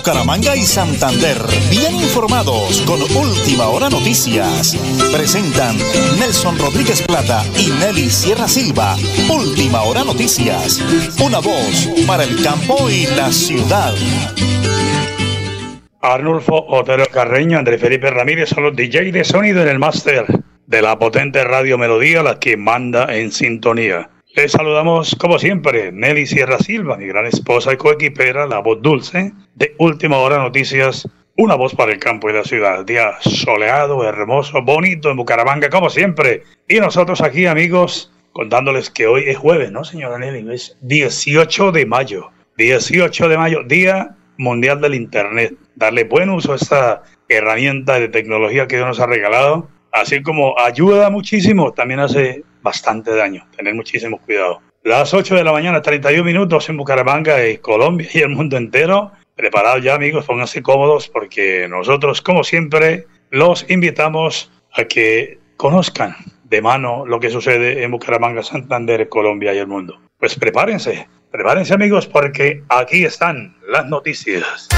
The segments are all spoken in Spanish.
Bucaramanga y Santander, bien informados con Última Hora Noticias. Presentan Nelson Rodríguez Plata y Nelly Sierra Silva. Última Hora Noticias. Una voz para el campo y la ciudad. Arnulfo Otero Carreño, Andrés Felipe Ramírez son los DJ de sonido en el máster de la potente Radio Melodía, la que manda en sintonía. Les saludamos, como siempre, Nelly Sierra Silva, mi gran esposa y coequipera, la voz dulce de Última Hora Noticias, una voz para el campo y la ciudad. Día soleado, hermoso, bonito en Bucaramanga, como siempre. Y nosotros aquí, amigos, contándoles que hoy es jueves, ¿no, señora Nelly? Es 18 de mayo. 18 de mayo, Día Mundial del Internet. Darle buen uso a esta herramienta de tecnología que Dios nos ha regalado. Así como ayuda muchísimo, también hace bastante daño. Tener muchísimo cuidado. Las 8 de la mañana, 31 minutos en Bucaramanga, y Colombia y el mundo entero. Preparados ya, amigos, pónganse cómodos porque nosotros, como siempre, los invitamos a que conozcan de mano lo que sucede en Bucaramanga, Santander, Colombia y el mundo. Pues prepárense, prepárense amigos porque aquí están las noticias.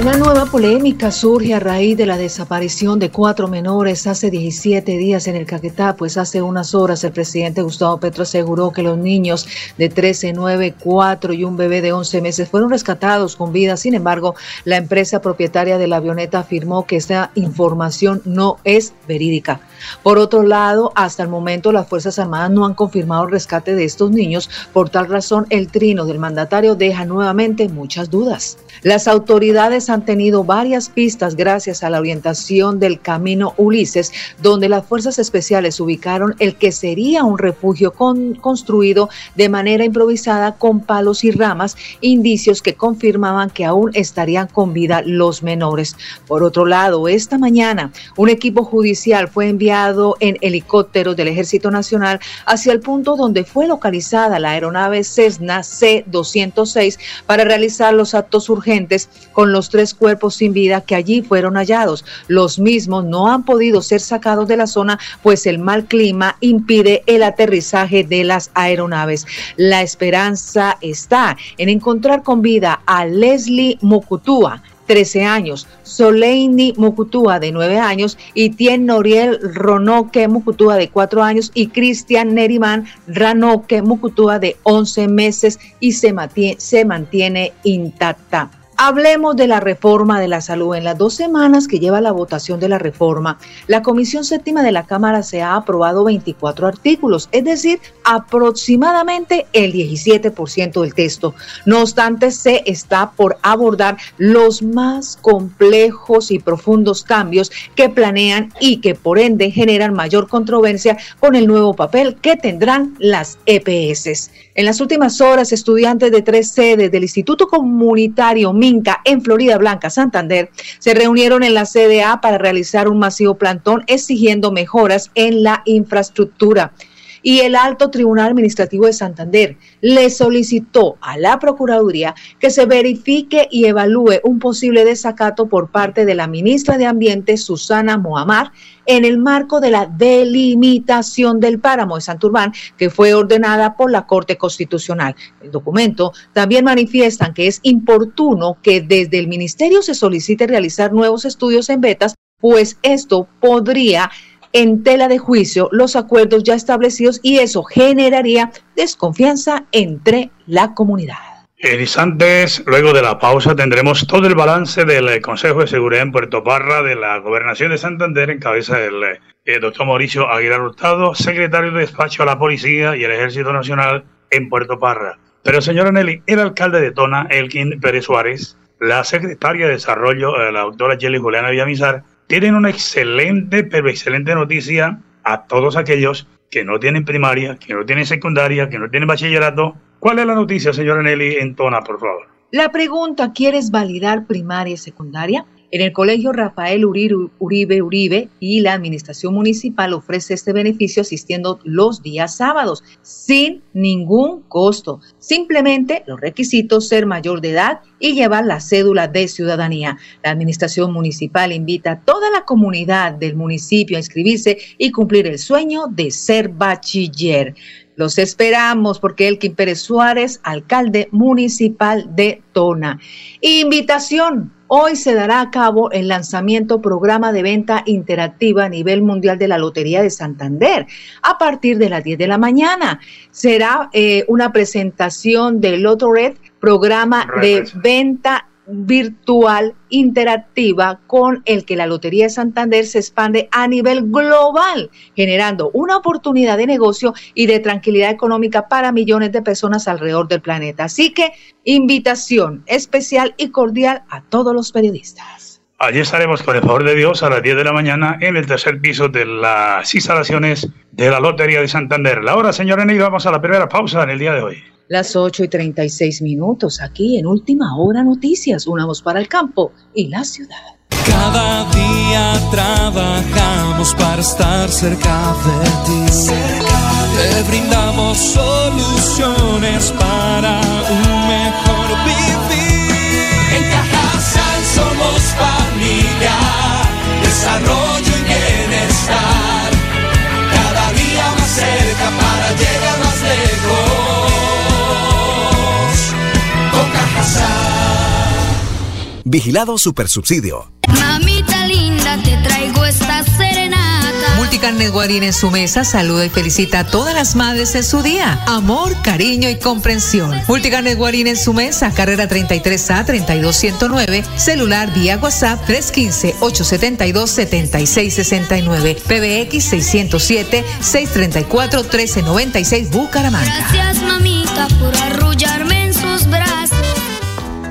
Una nueva polémica surge a raíz de la desaparición de cuatro menores hace 17 días en el Caquetá, pues hace unas horas el presidente Gustavo Petro aseguró que los niños de 13, 9, 4 y un bebé de 11 meses fueron rescatados con vida. Sin embargo, la empresa propietaria de la avioneta afirmó que esta información no es verídica. Por otro lado, hasta el momento las Fuerzas Armadas no han confirmado el rescate de estos niños. Por tal razón, el trino del mandatario deja nuevamente muchas dudas. Las autoridades han tenido varias pistas gracias a la orientación del camino Ulises, donde las fuerzas especiales ubicaron el que sería un refugio construido de manera improvisada con palos y ramas, indicios que confirmaban que aún estarían con vida los menores. Por otro lado, esta mañana un equipo judicial fue enviado en helicópteros del Ejército Nacional hacia el punto donde fue localizada la aeronave Cessna C-206 para realizar los actos urgentes con los tres cuerpos sin vida que allí fueron hallados. Los mismos no han podido ser sacados de la zona, pues el mal clima impide el aterrizaje de las aeronaves. La esperanza está en encontrar con vida a Leslie Mokutúa, 13 años, Soleini Mukutúa de 9 años y Tien Noriel Ronoke Mukutúa de 4 años y Cristian Neriman Ranoke Mukutúa de 11 meses y se mantiene intacta. Hablemos de la reforma de la salud. En las dos semanas que lleva la votación de la reforma, la Comisión Séptima de la Cámara se ha aprobado 24 artículos, es decir, aproximadamente el 17% del texto. No obstante, se está por abordar los más complejos y profundos cambios que planean y que por ende generan mayor controversia con el nuevo papel que tendrán las EPS. En las últimas horas, estudiantes de tres sedes del Instituto Comunitario En Florida Blanca, Santander, se reunieron en la CDA para realizar un masivo plantón exigiendo mejoras en la infraestructura. Y el Alto Tribunal Administrativo de Santander le solicitó a la Procuraduría que se verifique y evalúe un posible desacato por parte de la ministra de Ambiente, Susana Mohamar, en el marco de la delimitación del páramo de Santurbán, que fue ordenada por la Corte Constitucional. El documento también manifiestan que es importuno que desde el Ministerio se solicite realizar nuevos estudios en vetas, pues esto podría en tela de juicio los acuerdos ya establecidos y eso generaría desconfianza entre la comunidad. En instantes, luego de la pausa, tendremos todo el balance del Consejo de Seguridad en Puerto Parra de la Gobernación de Santander en cabeza del eh, doctor Mauricio Aguilar Hurtado, secretario de despacho a la Policía y el Ejército Nacional en Puerto Parra. Pero, señora Nelly, el alcalde de Tona, Elkin Pérez Suárez, la secretaria de Desarrollo, eh, la doctora Jelly Juliana Villamizar, tienen una excelente, pero excelente noticia a todos aquellos que no tienen primaria, que no tienen secundaria, que no tienen bachillerato. ¿Cuál es la noticia, señora Nelly, en Tona, por favor? La pregunta, ¿quieres validar primaria y secundaria? En el Colegio Rafael Uribe Uribe y la Administración Municipal ofrece este beneficio asistiendo los días sábados sin ningún costo. Simplemente los requisitos ser mayor de edad y llevar la cédula de ciudadanía. La Administración Municipal invita a toda la comunidad del municipio a inscribirse y cumplir el sueño de ser bachiller. Los esperamos porque Elkin Pérez Suárez, alcalde municipal de Tona. Invitación. Hoy se dará a cabo el lanzamiento programa de venta interactiva a nivel mundial de la Lotería de Santander a partir de las 10 de la mañana. Será eh, una presentación del Loto Red, programa de venta virtual interactiva con el que la Lotería de Santander se expande a nivel global, generando una oportunidad de negocio y de tranquilidad económica para millones de personas alrededor del planeta. Así que invitación especial y cordial a todos los periodistas. Allí estaremos con el favor de Dios a las 10 de la mañana en el tercer piso de las instalaciones de la Lotería de Santander. La hora, señora Ney, vamos a la primera pausa en el día de hoy las 8 y 36 minutos aquí en Última Hora Noticias. Una voz para el campo y la ciudad. Cada día trabajamos para estar cerca de ti. Te brindamos soluciones para un mejor vivir. En Cajasal somos desarrollo y bienestar. Cada día más cerca para llegar más lejos. Vigilado Supersubsidio. Mamita linda, te traigo esta serenata. Multicarnes Guarín en su mesa saluda y felicita a todas las madres en su día. Amor, cariño y comprensión. Multicarnes Guarín en su mesa, carrera 33A 32109, celular vía WhatsApp 315-872-7669, PBX 607 634 1396 Bucaramanga. Gracias mamita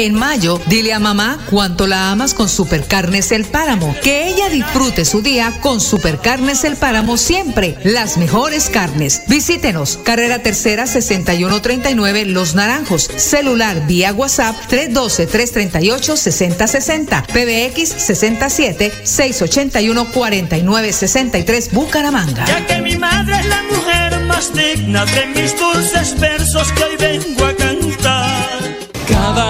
En mayo, dile a mamá cuánto la amas con Supercarnes El Páramo. Que ella disfrute su día con Supercarnes El Páramo siempre. Las mejores carnes. Visítenos. Carrera Tercera 6139 Los Naranjos. Celular vía WhatsApp 312-338-6060. PBX 67 681 4963 Bucaramanga. Ya que mi madre es la mujer más digna de mis dulces versos que hoy vengo a cantar. Cada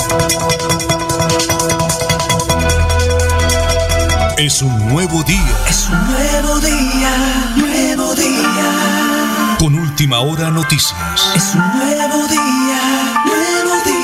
Es un nuevo día. Es un nuevo día, nuevo día. Con última hora noticias. Es un nuevo día, nuevo día.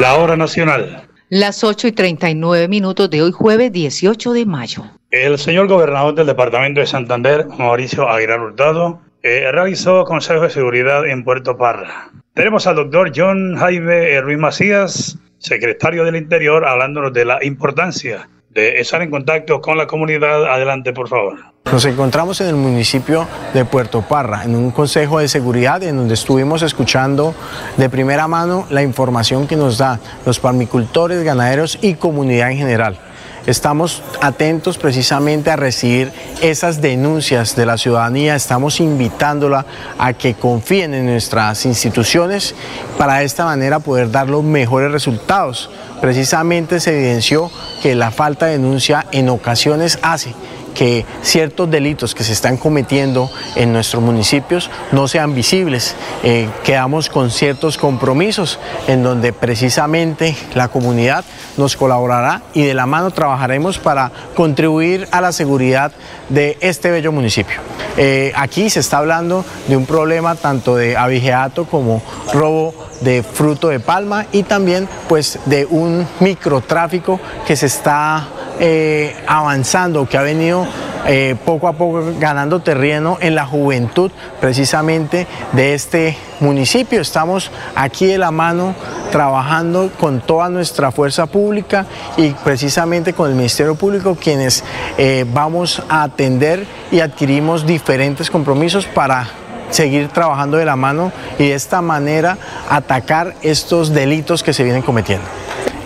La hora nacional. Las 8 y 39 minutos de hoy jueves 18 de mayo. El señor gobernador del departamento de Santander, Mauricio Aguilar Hurtado, eh, realizó Consejo de Seguridad en Puerto Parra. Tenemos al doctor John Jaime Ruiz Macías, secretario del Interior, hablándonos de la importancia de estar en contacto con la comunidad. Adelante, por favor. Nos encontramos en el municipio de Puerto Parra, en un consejo de seguridad en donde estuvimos escuchando de primera mano la información que nos da los palmicultores, ganaderos y comunidad en general. Estamos atentos precisamente a recibir esas denuncias de la ciudadanía, estamos invitándola a que confíen en nuestras instituciones para de esta manera poder dar los mejores resultados. Precisamente se evidenció que la falta de denuncia en ocasiones hace que ciertos delitos que se están cometiendo en nuestros municipios no sean visibles. Eh, quedamos con ciertos compromisos en donde precisamente la comunidad nos colaborará y de la mano trabajaremos para contribuir a la seguridad de este bello municipio. Eh, aquí se está hablando de un problema tanto de abigeato como robo de fruto de palma y también pues de un microtráfico que se está eh, avanzando, que ha venido eh, poco a poco ganando terreno en la juventud precisamente de este municipio. Estamos aquí de la mano trabajando con toda nuestra fuerza pública y precisamente con el Ministerio Público quienes eh, vamos a atender y adquirimos diferentes compromisos para seguir trabajando de la mano y de esta manera atacar estos delitos que se vienen cometiendo.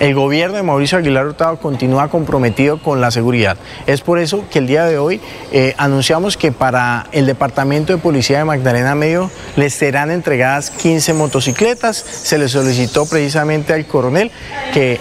El gobierno de Mauricio Aguilar Hurtado continúa comprometido con la seguridad. Es por eso que el día de hoy eh, anunciamos que para el Departamento de Policía de Magdalena Medio les serán entregadas 15 motocicletas. Se le solicitó precisamente al coronel que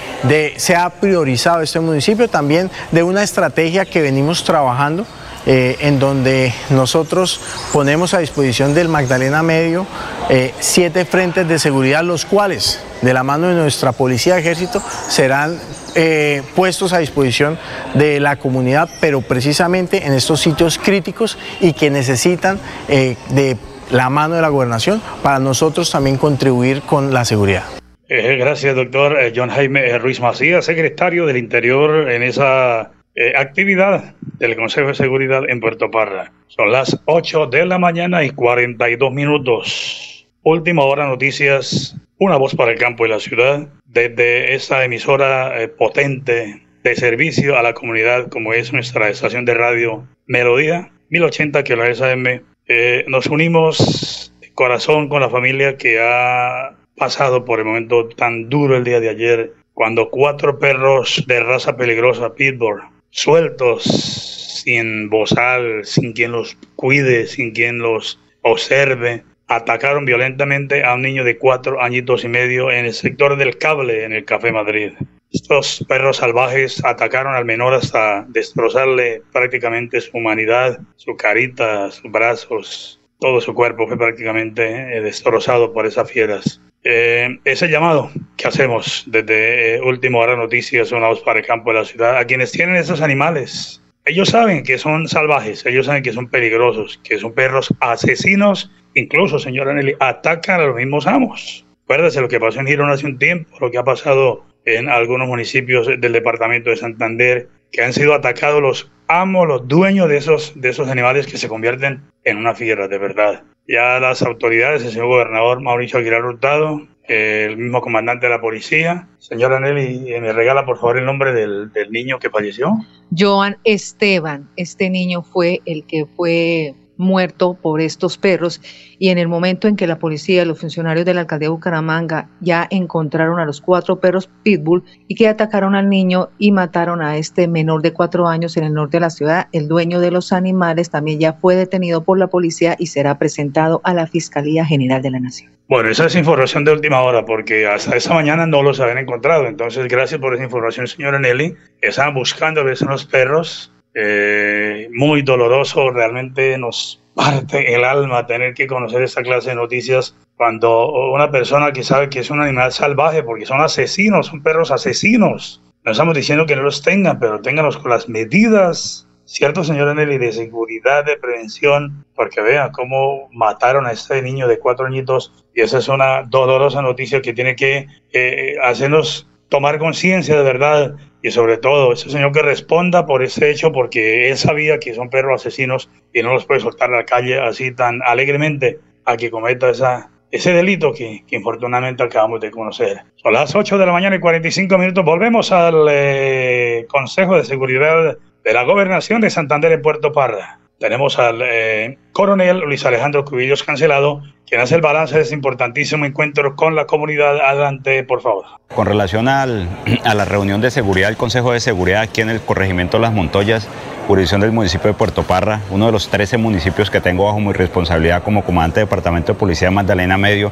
sea priorizado este municipio también de una estrategia que venimos trabajando eh, en donde nosotros ponemos a disposición del Magdalena Medio eh, siete frentes de seguridad, los cuales, de la mano de nuestra Policía Ejército, serán eh, puestos a disposición de la comunidad, pero precisamente en estos sitios críticos y que necesitan de la mano de la gobernación para nosotros también contribuir con la seguridad. gracias, doctor John Jaime Ruiz Macías, secretario del Interior en esa eh, actividad del Consejo de Seguridad en Puerto Parra. Son las 8 de la mañana y 42 minutos. Última hora noticias, una voz para el campo y la ciudad, desde esta emisora eh, potente de servicio a la comunidad como es nuestra estación de radio Melodía 1080 que la SM. Eh, nos unimos corazón con la familia que ha pasado por el momento tan duro el día de ayer cuando cuatro perros de raza peligrosa, Pitbull, sueltos, sin bozal, sin quien los cuide, sin quien los observe, atacaron violentamente a un niño de cuatro añitos y medio en el sector del cable en el Café Madrid. Estos perros salvajes atacaron al menor hasta destrozarle prácticamente su humanidad, su carita, sus brazos, todo su cuerpo fue prácticamente eh, destrozado por esas fieras. Eh, ese llamado que hacemos desde eh, Último Hora Noticias, una voz para el campo de la ciudad, a quienes tienen esos animales, ellos saben que son salvajes, ellos saben que son peligrosos, que son perros asesinos, incluso, señora Nelly, atacan a los mismos amos. Acuérdese lo que pasó en Girona hace un tiempo, lo que ha pasado en algunos municipios del departamento de Santander, que han sido atacados los amos, los dueños de esos, de esos animales que se convierten en una fiera, de verdad. Ya las autoridades, el señor gobernador Mauricio Aguilar Hurtado, el mismo comandante de la policía. Señora Nelly, ¿me regala por favor el nombre del, del niño que falleció? Joan Esteban. Este niño fue el que fue muerto por estos perros y en el momento en que la policía los funcionarios de la alcaldía de Bucaramanga ya encontraron a los cuatro perros pitbull y que atacaron al niño y mataron a este menor de cuatro años en el norte de la ciudad, el dueño de los animales también ya fue detenido por la policía y será presentado a la Fiscalía General de la Nación. Bueno, esa es información de última hora porque hasta esa mañana no los habían encontrado. Entonces, gracias por esa información, señora Nelly. Estaban buscando a veces los perros eh, muy doloroso, realmente nos parte el alma tener que conocer esta clase de noticias cuando una persona que sabe que es un animal salvaje, porque son asesinos, son perros asesinos. No estamos diciendo que no los tengan, pero ténganlos con las medidas, ¿cierto, señora Nelly, de seguridad, de prevención? Porque vean cómo mataron a este niño de cuatro añitos y esa es una dolorosa noticia que tiene que eh, hacernos tomar conciencia de verdad y sobre todo ese señor que responda por ese hecho porque él sabía que son perros asesinos y no los puede soltar a la calle así tan alegremente a que cometa esa, ese delito que, que infortunadamente acabamos de conocer. Son las 8 de la mañana y 45 minutos. Volvemos al eh, Consejo de Seguridad de la Gobernación de Santander en Puerto Parra. Tenemos al eh, coronel Luis Alejandro Cubillos Cancelado, quien hace el balance de este importantísimo encuentro con la comunidad. Adelante, por favor. Con relación al, a la reunión de seguridad del Consejo de Seguridad aquí en el corregimiento Las Montoyas, jurisdicción del municipio de Puerto Parra, uno de los 13 municipios que tengo bajo mi responsabilidad como comandante del Departamento de Policía de Magdalena Medio,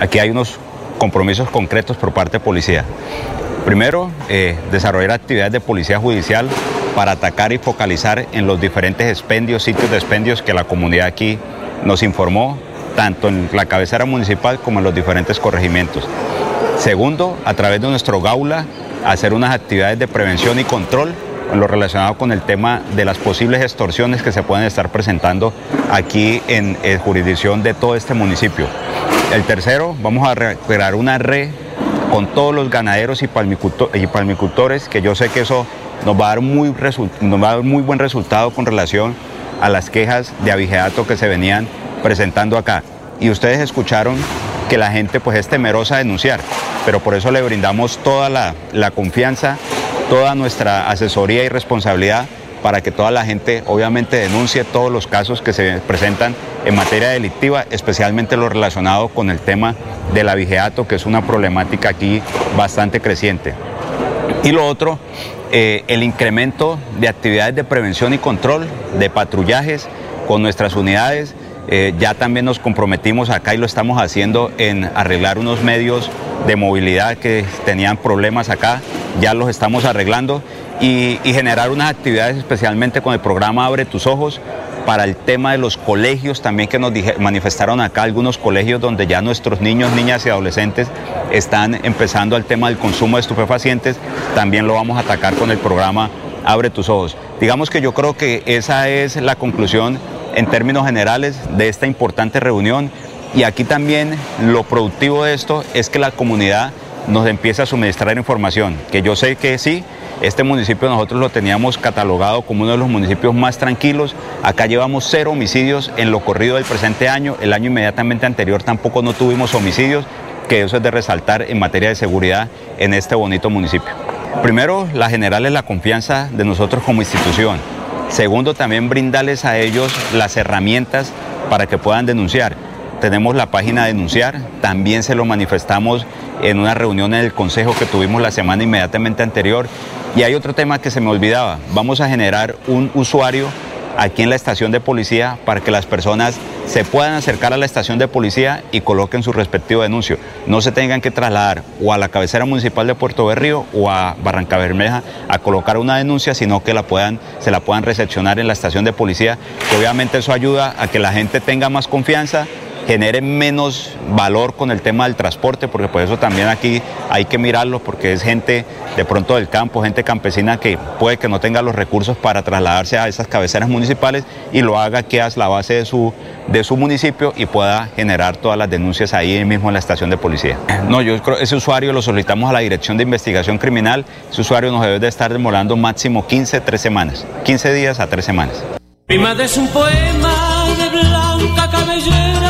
aquí hay unos compromisos concretos por parte de policía. Primero, eh, desarrollar actividades de policía judicial para atacar y focalizar en los diferentes expendios, sitios de expendios que la comunidad aquí nos informó, tanto en la cabecera municipal como en los diferentes corregimientos. Segundo, a través de nuestro Gaula, hacer unas actividades de prevención y control en lo relacionado con el tema de las posibles extorsiones que se pueden estar presentando aquí en, jurisdicción de todo este municipio. El tercero, vamos a crear una red con todos los ganaderos y, palmicultores, que yo sé que eso nos va, a dar muy nos va a dar muy buen resultado con relación a las quejas de abigeato que se venían presentando acá. Y ustedes escucharon que la gente pues es temerosa a denunciar, pero por eso le brindamos toda la, la confianza, toda nuestra asesoría y responsabilidad para que toda la gente obviamente denuncie todos los casos que se presentan en materia delictiva, especialmente lo relacionado con el tema del abigeato, que es una problemática aquí bastante creciente. Y lo otro, eh, el incremento de actividades de prevención y control, de patrullajes con nuestras unidades. Eh, ya también nos comprometimos acá y lo estamos haciendo en arreglar unos medios de movilidad que tenían problemas acá, ya los estamos arreglando y, generar unas actividades especialmente con el programa Abre tus ojos para el tema de los colegios también que nos manifestaron acá algunos colegios donde ya nuestros niños, niñas y adolescentes están empezando al tema del consumo de estupefacientes, también lo vamos a atacar con el programa Abre tus ojos. Digamos que yo creo que esa es la conclusión en términos generales de esta importante reunión y aquí también lo productivo de esto es que la comunidad nos empieza a suministrar información, que yo sé que sí, este municipio nosotros lo teníamos catalogado como uno de los municipios más tranquilos. Acá llevamos cero homicidios en lo corrido del presente año. El año inmediatamente anterior tampoco no tuvimos homicidios, que eso es de resaltar en materia de seguridad en este bonito municipio. Primero, la general es la confianza de nosotros como institución. Segundo, también brindarles a ellos las herramientas para que puedan denunciar. Tenemos la página denunciar, también se lo manifestamos en una reunión en el Consejo que tuvimos la semana inmediatamente anterior. Y hay otro tema que se me olvidaba. Vamos a generar un usuario aquí en la estación de policía para que las personas se puedan acercar a la estación de policía y coloquen su respectivo denuncio. No se tengan que trasladar o a la cabecera municipal de Puerto Berrío o a Barranca Bermeja a colocar una denuncia, sino que la puedan, se la puedan recepcionar en la estación de policía, que obviamente eso ayuda a que la gente tenga más confianza genere menos valor con el tema del transporte, porque por eso también aquí hay que mirarlo, porque es gente de pronto del campo, gente campesina que puede que no tenga los recursos para trasladarse a esas cabeceras municipales y lo haga que es la base de su, de su municipio y pueda generar todas las denuncias ahí mismo en la estación de policía. No, yo creo ese usuario lo solicitamos a la Dirección de Investigación Criminal, ese usuario nos debe de estar demorando máximo 15, 3 semanas, 15 días a 3 semanas. es un poema de blanca cabellera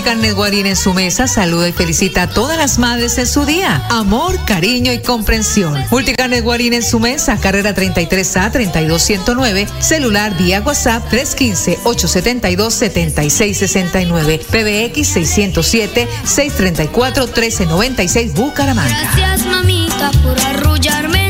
Multicarnes Guarín en su mesa saluda y felicita a todas las madres en su día. Amor, cariño y comprensión. Multicarnes Guarín en su mesa, carrera 33A 32109, celular vía WhatsApp 315-872-7669, PBX 607 634 1396 Bucaramanga. Gracias mamita por arrullarme.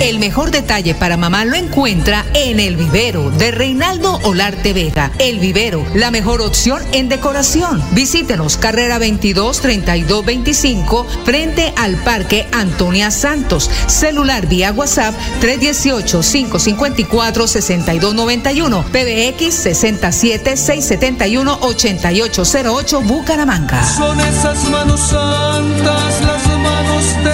El mejor detalle para mamá lo encuentra en El Vivero de Reinaldo Olarte Vega. El Vivero, la mejor opción en decoración. Visítenos, carrera 22 32 25, frente al Parque Antonia Santos. Celular vía WhatsApp 318 554 6291, PBX 67 671 8808 Bucaramanga. Son esas manos santas las manos de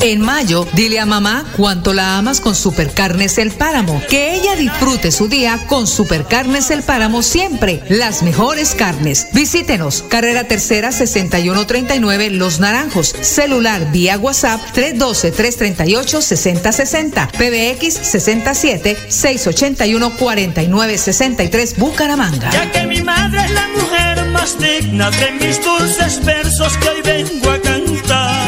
En mayo, dile a mamá cuánto la amas con Supercarnes El Páramo. Que ella disfrute su día con Supercarnes El Páramo siempre. Las mejores carnes. Visítenos. Carrera Tercera 6139 Los Naranjos. Celular vía WhatsApp 312-338-6060. PBX 67 681 4963 Bucaramanga. Ya que mi madre es la mujer más digna de mis dulces versos que hoy vengo a cantar.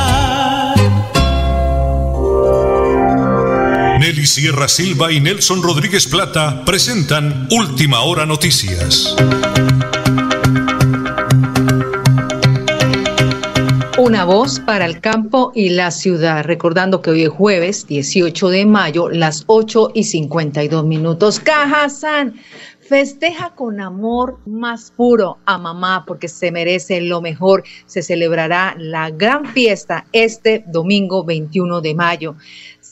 Nelly Sierra Silva y Nelson Rodríguez Plata presentan Última Hora Noticias. Una voz para el campo y la ciudad. Recordando que hoy es jueves 18 de mayo, las 8 y 52 minutos. Cajazán festeja con amor más puro a mamá porque se merece lo mejor. Se celebrará la gran fiesta este domingo 21 de mayo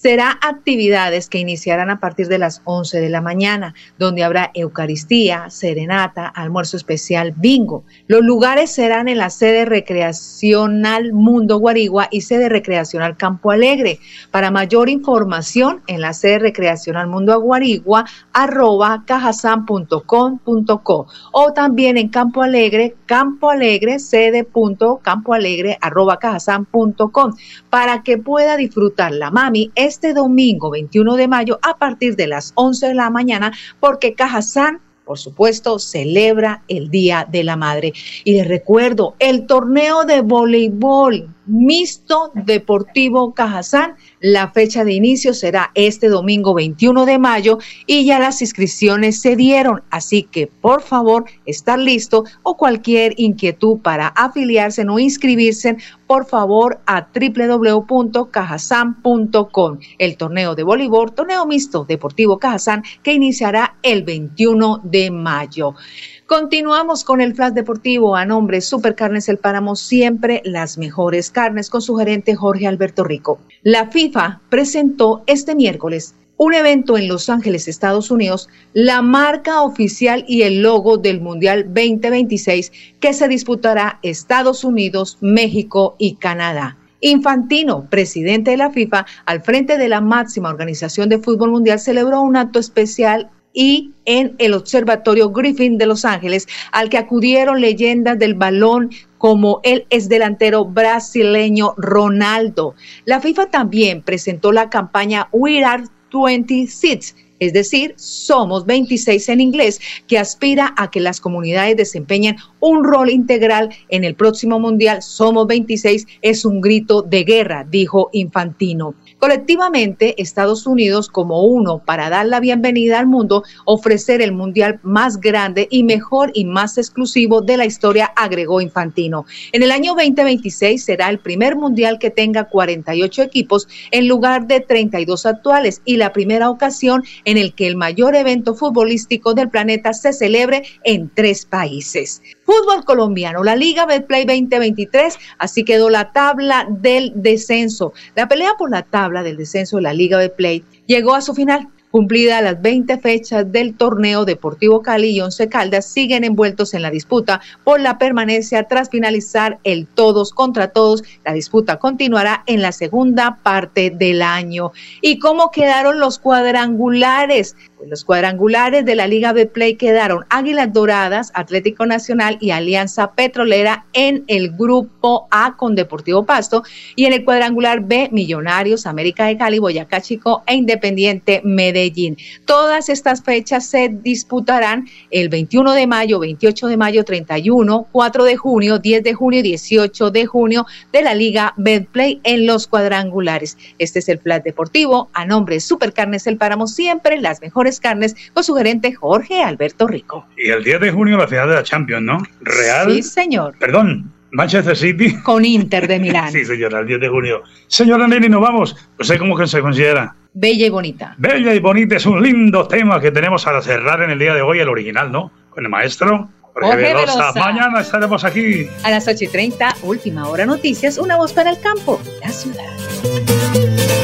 será actividades que iniciarán a partir de las 11 de la mañana, donde habrá Eucaristía, serenata, almuerzo especial, bingo. Los lugares serán en la sede recreacional Mundo Guarigua y sede recreacional Campo Alegre. Para mayor información, en la sede recreacional Mundo Guarigua, arroba cajasan.com.co o también en Campo Alegre, Campo Alegre, sede punto Campo Alegre, arroba cajasan.com para que pueda disfrutar la mami este domingo 21 de mayo a partir de las 11 de la mañana porque Cajazán por supuesto, celebra el Día de la Madre. Y les recuerdo, el torneo de voleibol mixto deportivo Cajazán, la fecha de inicio será este domingo 21 de mayo y ya las inscripciones se dieron. Así que, por favor, estar listo o cualquier inquietud para afiliarse o inscribirse, por favor, a www.cajazán.com. El torneo de voleibol, torneo mixto deportivo Cajazán, que iniciará el 21 de mayo. Continuamos con el flash deportivo a nombre Supercarnes El Páramo, siempre las mejores carnes con su gerente Jorge Alberto Rico. La FIFA presentó este miércoles un evento en Los Ángeles, Estados Unidos, la marca oficial y el logo del Mundial 2026 que se disputará Estados Unidos, México y Canadá. Infantino, presidente de la FIFA, al frente de la máxima organización de fútbol mundial, celebró un acto especial y en el Observatorio Griffin de Los Ángeles, al que acudieron leyendas del balón como el ex delantero brasileño Ronaldo. La FIFA también presentó la campaña We Are 26 es decir, somos 26 en inglés, que aspira a que las comunidades desempeñen un rol integral en el próximo Mundial. Somos 26 es un grito de guerra, dijo Infantino. Colectivamente, Estados Unidos, como uno para dar la bienvenida al mundo, ofrecer el mundial más grande y mejor y más exclusivo de la historia, agregó Infantino. En el año 2026 será el primer mundial que tenga 48 equipos en lugar de 32 actuales y la primera ocasión en el que el mayor evento futbolístico del planeta se celebre en tres países. Fútbol colombiano, la Liga Betplay 2023, así quedó la tabla del descenso. La pelea por la tabla del descenso de la Liga Betplay llegó a su final. Cumplida las 20 fechas del torneo Deportivo Cali y Once Caldas siguen envueltos en la disputa por la permanencia tras finalizar el todos contra todos. La disputa continuará en la segunda parte del año. ¿Y cómo quedaron los cuadrangulares? Los cuadrangulares de la Liga Betplay quedaron Águilas Doradas, Atlético Nacional y Alianza Petrolera en el grupo A con Deportivo Pasto y en el cuadrangular B Millonarios, América de Cali, Boyacá Chico e Independiente Medellín. Todas estas fechas se disputarán el 21 de mayo, 28 de mayo, 31, 4 de junio, 10 de junio y 18 de junio de la Liga Betplay en los cuadrangulares. Este es el plan deportivo a nombre de Supercarnes El Páramo, siempre las mejores carnes con su gerente Jorge Alberto Rico. Y el 10 de junio la final de la Champions, ¿no? Real. Sí, señor. Perdón, Manchester City. Con Inter de Milán. sí, señora, el 10 de junio. Señora Nelly, nos vamos. ¿Usted cómo que se considera? Bella y bonita. Bella y bonita es un lindo tema que tenemos para cerrar en el día de hoy, el original, ¿no? Con el maestro Jorge, Velosa. Mañana estaremos aquí. A las 8 y 30, última hora noticias, una voz para el campo, la ciudad.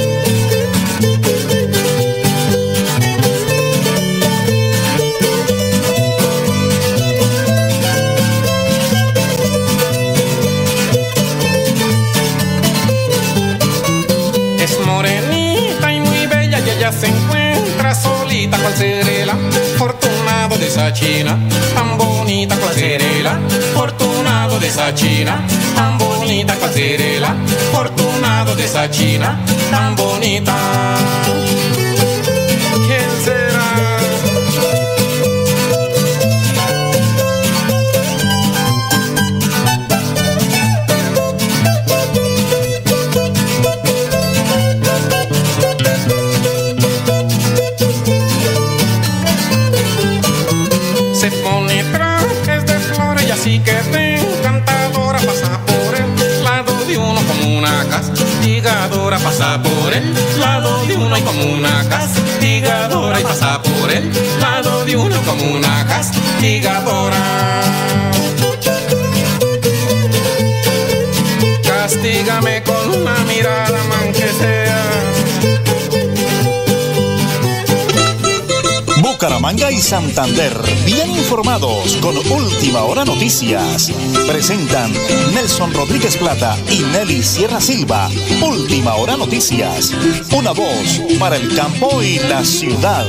Esa china, tan bonita cual cerela, fortunado de esa china, tan bonita cual cerela, fortunado de esa china, tan bonita. Una castigadora. Castígame con una mirada, sea Bucaramanga y Santander, bien informados con Última Hora Noticias. Presentan Nelson Rodríguez Plata y Nelly Sierra Silva. Última Hora Noticias. Una voz para el campo y la ciudad.